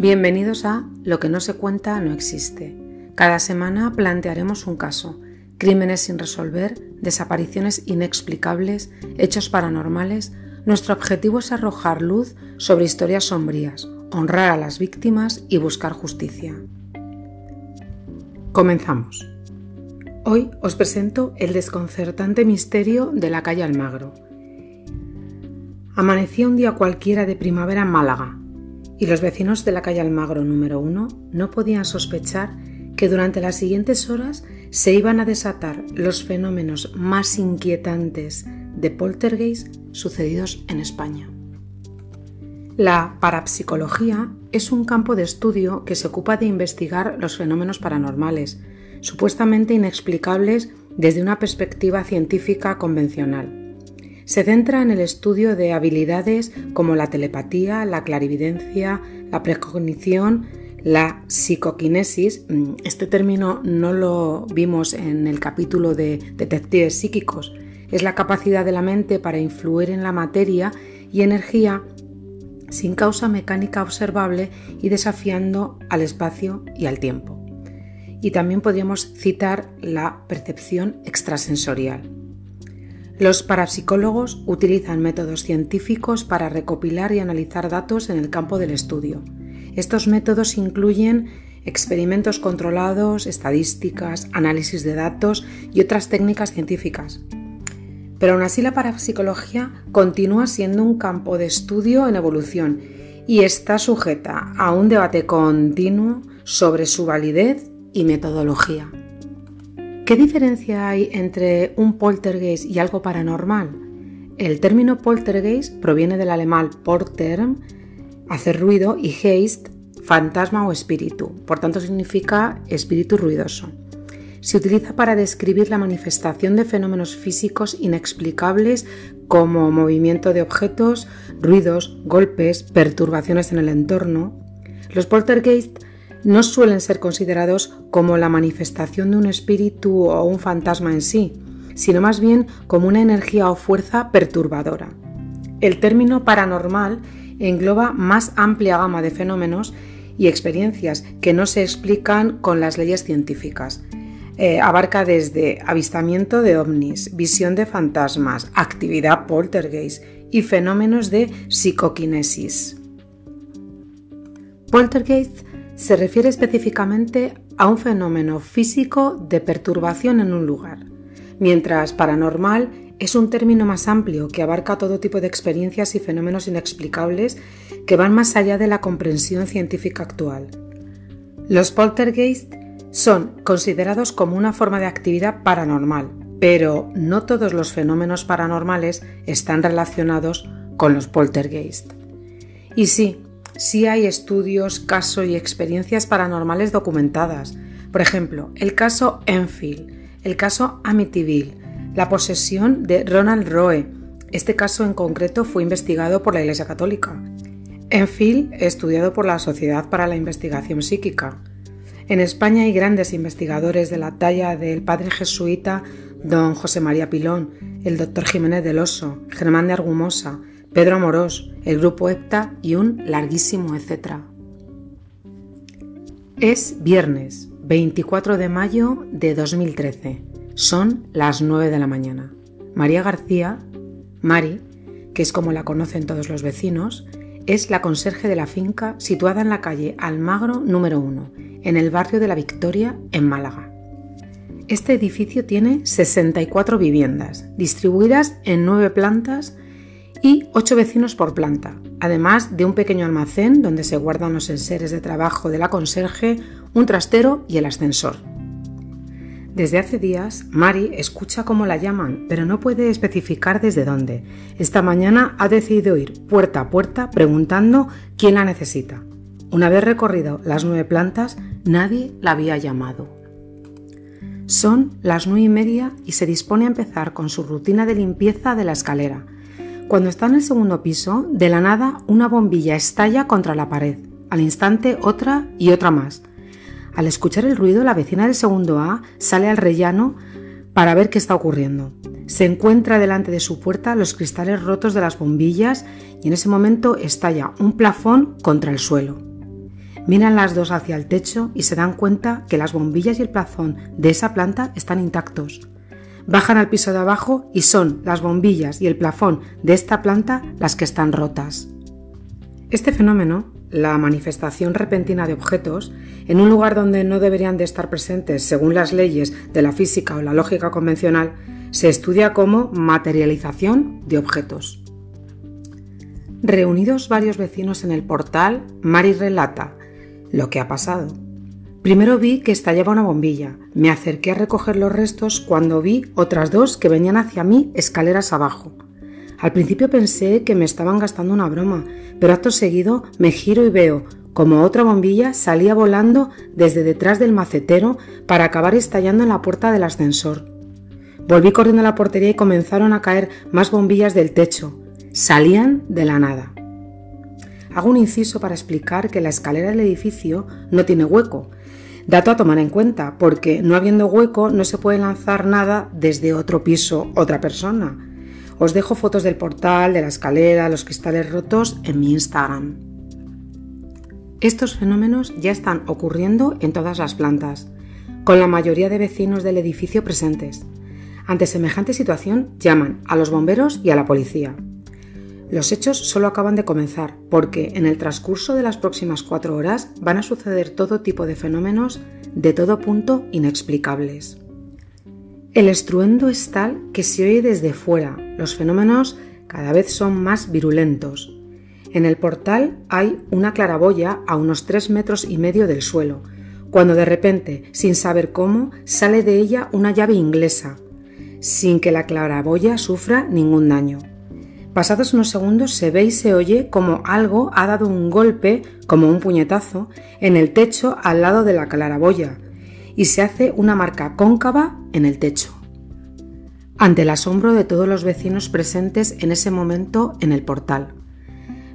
Bienvenidos a Lo que no se cuenta no existe. Cada semana plantearemos un caso, crímenes sin resolver, desapariciones inexplicables, hechos paranormales. Nuestro objetivo es arrojar luz sobre historias sombrías, honrar a las víctimas y buscar justicia. Comenzamos. Hoy os presento el desconcertante misterio de la calle Almagro. Amanecía un día cualquiera de primavera en Málaga, y los vecinos de la calle Almagro número 1 no podían sospechar que durante las siguientes horas se iban a desatar los fenómenos más inquietantes de poltergeist sucedidos en España. La parapsicología es un campo de estudio que se ocupa de investigar los fenómenos paranormales, supuestamente inexplicables desde una perspectiva científica convencional se centra en el estudio de habilidades como la telepatía, la clarividencia, la precognición, la psicoquinesis. Mm, este término no lo vimos en el capítulo de detectives psíquicos. Es la capacidad de la mente para influir en la materia y energía sin causa mecánica observable y desafiando al espacio y al tiempo. Y también podríamos citar la percepción extrasensorial. Los parapsicólogos utilizan métodos científicos para recopilar y analizar datos en el campo del estudio. Estos métodos incluyen experimentos controlados, estadísticas, análisis de datos y otras técnicas científicas. Pero aún así la parapsicología continúa siendo un campo de estudio en evolución y está sujeta a un debate continuo sobre su validez y metodología. ¿Qué diferencia hay entre un poltergeist y algo paranormal? El término poltergeist proviene del alemán porter, hacer ruido, y geist, fantasma o espíritu, por tanto significa espíritu ruidoso. Se utiliza para describir la manifestación de fenómenos físicos inexplicables como movimiento de objetos, ruidos, golpes, perturbaciones en el entorno. Los poltergeist no suelen ser considerados como la manifestación de un espíritu o un fantasma en sí, sino más bien como una energía o fuerza perturbadora. El término paranormal engloba más amplia gama de fenómenos y experiencias que no se explican con las leyes científicas. Eh, abarca desde avistamiento de ovnis, visión de fantasmas, actividad poltergeist y fenómenos de psicoquinesis. Poltergeist se refiere específicamente a un fenómeno físico de perturbación en un lugar, mientras paranormal es un término más amplio que abarca todo tipo de experiencias y fenómenos inexplicables que van más allá de la comprensión científica actual. Los poltergeist son considerados como una forma de actividad paranormal, pero no todos los fenómenos paranormales están relacionados con los poltergeist. Y sí, sí hay estudios, casos y experiencias paranormales documentadas. Por ejemplo, el caso Enfield, el caso Amityville, la posesión de Ronald Roe. Este caso en concreto fue investigado por la Iglesia Católica. Enfield, estudiado por la Sociedad para la Investigación Psíquica. En España hay grandes investigadores de la talla del padre jesuita don José María Pilón, el doctor Jiménez del Oso, Germán de Argumosa, Pedro Amorós, el grupo EPTA y un larguísimo etcétera. Es viernes 24 de mayo de 2013. Son las 9 de la mañana. María García, Mari, que es como la conocen todos los vecinos, es la conserje de la finca situada en la calle Almagro número 1, en el barrio de la Victoria, en Málaga. Este edificio tiene 64 viviendas, distribuidas en 9 plantas y ocho vecinos por planta, además de un pequeño almacén donde se guardan los enseres de trabajo de la conserje, un trastero y el ascensor. Desde hace días, Mari escucha cómo la llaman, pero no puede especificar desde dónde. Esta mañana ha decidido ir puerta a puerta preguntando quién la necesita. Una vez recorrido las nueve plantas, nadie la había llamado. Son las nueve y media y se dispone a empezar con su rutina de limpieza de la escalera, cuando está en el segundo piso, de la nada una bombilla estalla contra la pared, al instante otra y otra más. Al escuchar el ruido, la vecina del segundo A sale al rellano para ver qué está ocurriendo. Se encuentra delante de su puerta los cristales rotos de las bombillas y en ese momento estalla un plafón contra el suelo. Miran las dos hacia el techo y se dan cuenta que las bombillas y el plafón de esa planta están intactos. Bajan al piso de abajo y son las bombillas y el plafón de esta planta las que están rotas. Este fenómeno, la manifestación repentina de objetos, en un lugar donde no deberían de estar presentes según las leyes de la física o la lógica convencional, se estudia como materialización de objetos. Reunidos varios vecinos en el portal, Mari relata lo que ha pasado. Primero vi que estallaba una bombilla. Me acerqué a recoger los restos cuando vi otras dos que venían hacia mí escaleras abajo. Al principio pensé que me estaban gastando una broma, pero acto seguido me giro y veo como otra bombilla salía volando desde detrás del macetero para acabar estallando en la puerta del ascensor. Volví corriendo a la portería y comenzaron a caer más bombillas del techo. Salían de la nada. Hago un inciso para explicar que la escalera del edificio no tiene hueco. Dato a tomar en cuenta, porque no habiendo hueco no se puede lanzar nada desde otro piso otra persona. Os dejo fotos del portal, de la escalera, los cristales rotos en mi Instagram. Estos fenómenos ya están ocurriendo en todas las plantas, con la mayoría de vecinos del edificio presentes. Ante semejante situación llaman a los bomberos y a la policía. Los hechos solo acaban de comenzar, porque en el transcurso de las próximas cuatro horas van a suceder todo tipo de fenómenos de todo punto inexplicables. El estruendo es tal que se oye desde fuera, los fenómenos cada vez son más virulentos. En el portal hay una claraboya a unos tres metros y medio del suelo, cuando de repente, sin saber cómo, sale de ella una llave inglesa, sin que la claraboya sufra ningún daño. Pasados unos segundos se ve y se oye como algo ha dado un golpe, como un puñetazo, en el techo al lado de la claraboya, y se hace una marca cóncava en el techo. Ante el asombro de todos los vecinos presentes en ese momento en el portal.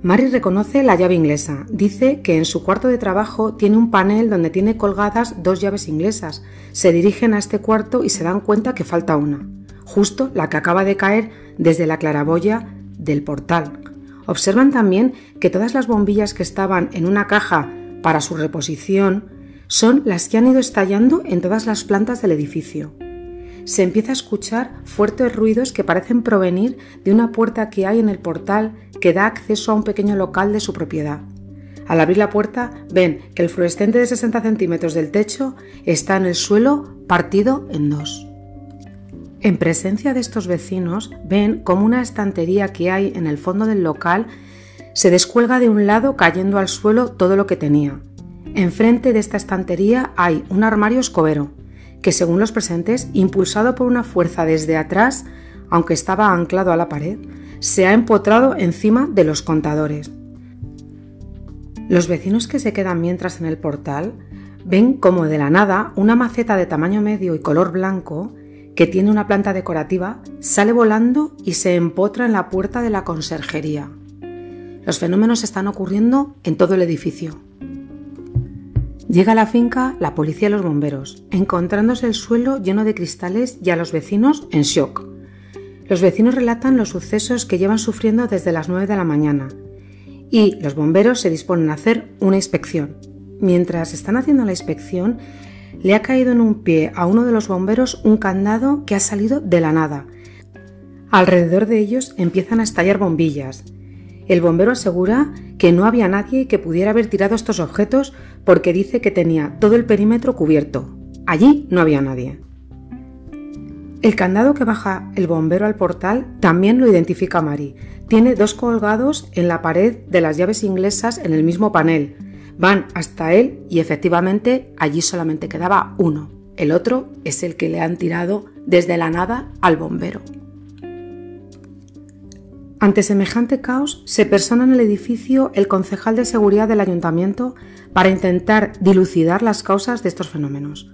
Mary reconoce la llave inglesa. Dice que en su cuarto de trabajo tiene un panel donde tiene colgadas dos llaves inglesas. Se dirigen a este cuarto y se dan cuenta que falta una, justo la que acaba de caer desde la claraboya del portal. Observan también que todas las bombillas que estaban en una caja para su reposición son las que han ido estallando en todas las plantas del edificio. Se empieza a escuchar fuertes ruidos que parecen provenir de una puerta que hay en el portal que da acceso a un pequeño local de su propiedad. Al abrir la puerta ven que el fluorescente de 60 centímetros del techo está en el suelo partido en dos. En presencia de estos vecinos, ven como una estantería que hay en el fondo del local se descuelga de un lado cayendo al suelo todo lo que tenía. Enfrente de esta estantería hay un armario escobero, que según los presentes, impulsado por una fuerza desde atrás, aunque estaba anclado a la pared, se ha empotrado encima de los contadores. Los vecinos que se quedan mientras en el portal ven como de la nada una maceta de tamaño medio y color blanco que tiene una planta decorativa, sale volando y se empotra en la puerta de la conserjería. Los fenómenos están ocurriendo en todo el edificio. Llega a la finca la policía y los bomberos, encontrándose el suelo lleno de cristales y a los vecinos en shock. Los vecinos relatan los sucesos que llevan sufriendo desde las 9 de la mañana y los bomberos se disponen a hacer una inspección. Mientras están haciendo la inspección, le ha caído en un pie a uno de los bomberos un candado que ha salido de la nada. Alrededor de ellos empiezan a estallar bombillas. El bombero asegura que no había nadie que pudiera haber tirado estos objetos porque dice que tenía todo el perímetro cubierto. Allí no había nadie. El candado que baja el bombero al portal también lo identifica Mari. Tiene dos colgados en la pared de las llaves inglesas en el mismo panel, Van hasta él y efectivamente allí solamente quedaba uno. El otro es el que le han tirado desde la nada al bombero. Ante semejante caos, se persona en el edificio el concejal de seguridad del ayuntamiento para intentar dilucidar las causas de estos fenómenos.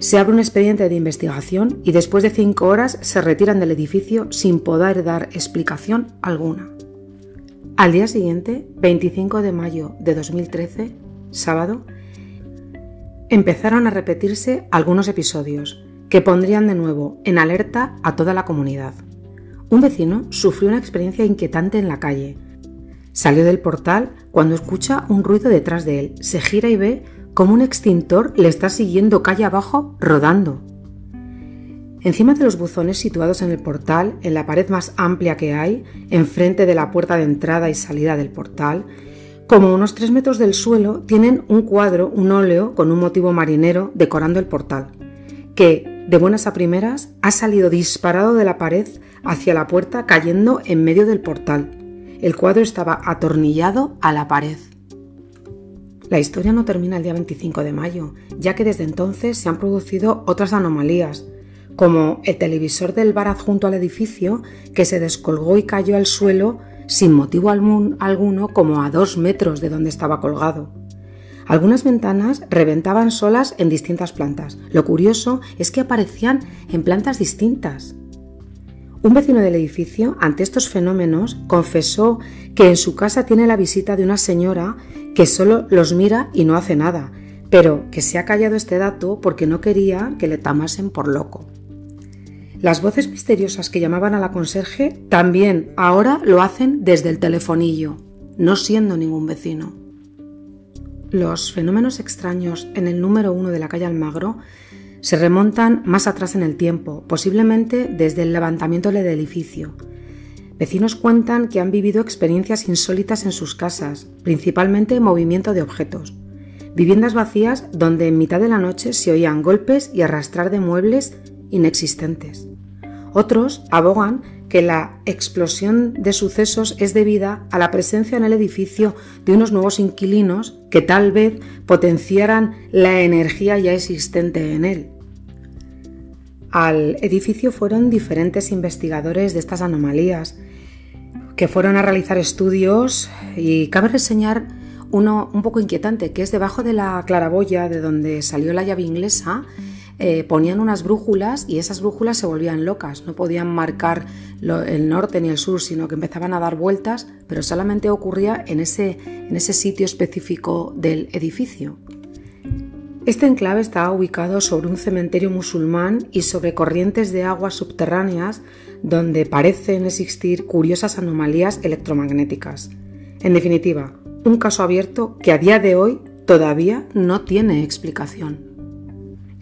Se abre un expediente de investigación y después de cinco horas se retiran del edificio sin poder dar explicación alguna. Al día siguiente, 25 de mayo de 2013, sábado, empezaron a repetirse algunos episodios que pondrían de nuevo en alerta a toda la comunidad. Un vecino sufrió una experiencia inquietante en la calle. Salió del portal cuando escucha un ruido detrás de él. Se gira y ve como un extintor le está siguiendo calle abajo rodando. Encima de los buzones situados en el portal, en la pared más amplia que hay, enfrente de la puerta de entrada y salida del portal, como unos tres metros del suelo, tienen un cuadro, un óleo con un motivo marinero decorando el portal, que, de buenas a primeras, ha salido disparado de la pared hacia la puerta cayendo en medio del portal. El cuadro estaba atornillado a la pared. La historia no termina el día 25 de mayo, ya que desde entonces se han producido otras anomalías, como el televisor del bar adjunto al edificio que se descolgó y cayó al suelo sin motivo alguno como a dos metros de donde estaba colgado. Algunas ventanas reventaban solas en distintas plantas. Lo curioso es que aparecían en plantas distintas. Un vecino del edificio, ante estos fenómenos, confesó que en su casa tiene la visita de una señora que solo los mira y no hace nada, pero que se ha callado este dato porque no quería que le tamasen por loco. Las voces misteriosas que llamaban a la conserje también ahora lo hacen desde el telefonillo, no siendo ningún vecino. Los fenómenos extraños en el número uno de la calle Almagro se remontan más atrás en el tiempo, posiblemente desde el levantamiento del edificio. Vecinos cuentan que han vivido experiencias insólitas en sus casas, principalmente movimiento de objetos. Viviendas vacías donde en mitad de la noche se oían golpes y arrastrar de muebles inexistentes. Otros abogan que la explosión de sucesos es debida a la presencia en el edificio de unos nuevos inquilinos que tal vez potenciaran la energía ya existente en él. Al edificio fueron diferentes investigadores de estas anomalías que fueron a realizar estudios y cabe reseñar uno un poco inquietante, que es debajo de la claraboya de donde salió la llave inglesa, eh, ponían unas brújulas y esas brújulas se volvían locas, no podían marcar el norte ni el sur, sino que empezaban a dar vueltas, pero solamente ocurría en ese, en ese sitio específico del edificio. Este enclave está ubicado sobre un cementerio musulmán y sobre corrientes de aguas subterráneas donde parecen existir curiosas anomalías electromagnéticas. En definitiva, un caso abierto que a día de hoy todavía no tiene explicación.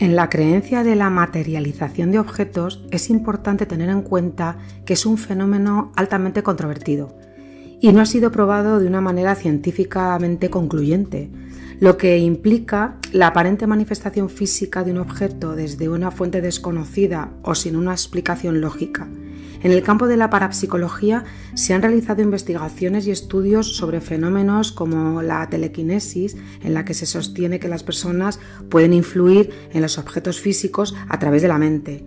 En la creencia de la materialización de objetos es importante tener en cuenta que es un fenómeno altamente controvertido y no ha sido probado de una manera científicamente concluyente, lo que implica la aparente manifestación física de un objeto desde una fuente desconocida o sin una explicación lógica en el campo de la parapsicología se han realizado investigaciones y estudios sobre fenómenos como la telequinesis, en la que se sostiene que las personas pueden influir en los objetos físicos a través de la mente.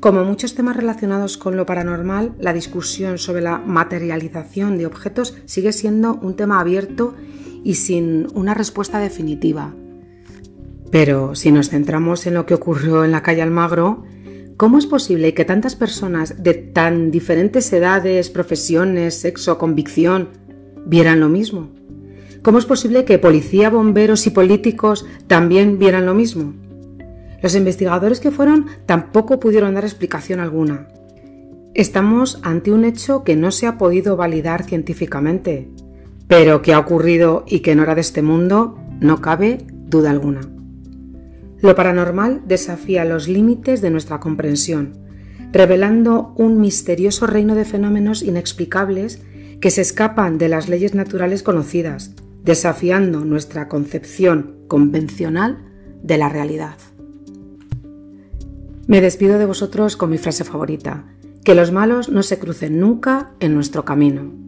Como muchos temas relacionados con lo paranormal, la discusión sobre la materialización de objetos sigue siendo un tema abierto y sin una respuesta definitiva. Pero si nos centramos en lo que ocurrió en la calle Almagro, ¿Cómo es posible que tantas personas de tan diferentes edades, profesiones, sexo, convicción vieran lo mismo? ¿Cómo es posible que policía, bomberos y políticos también vieran lo mismo? Los investigadores que fueron tampoco pudieron dar explicación alguna. Estamos ante un hecho que no se ha podido validar científicamente, pero que ha ocurrido y que no era de este mundo, no cabe duda alguna. Lo paranormal desafía los límites de nuestra comprensión, revelando un misterioso reino de fenómenos inexplicables que se escapan de las leyes naturales conocidas, desafiando nuestra concepción convencional de la realidad. Me despido de vosotros con mi frase favorita, que los malos no se crucen nunca en nuestro camino.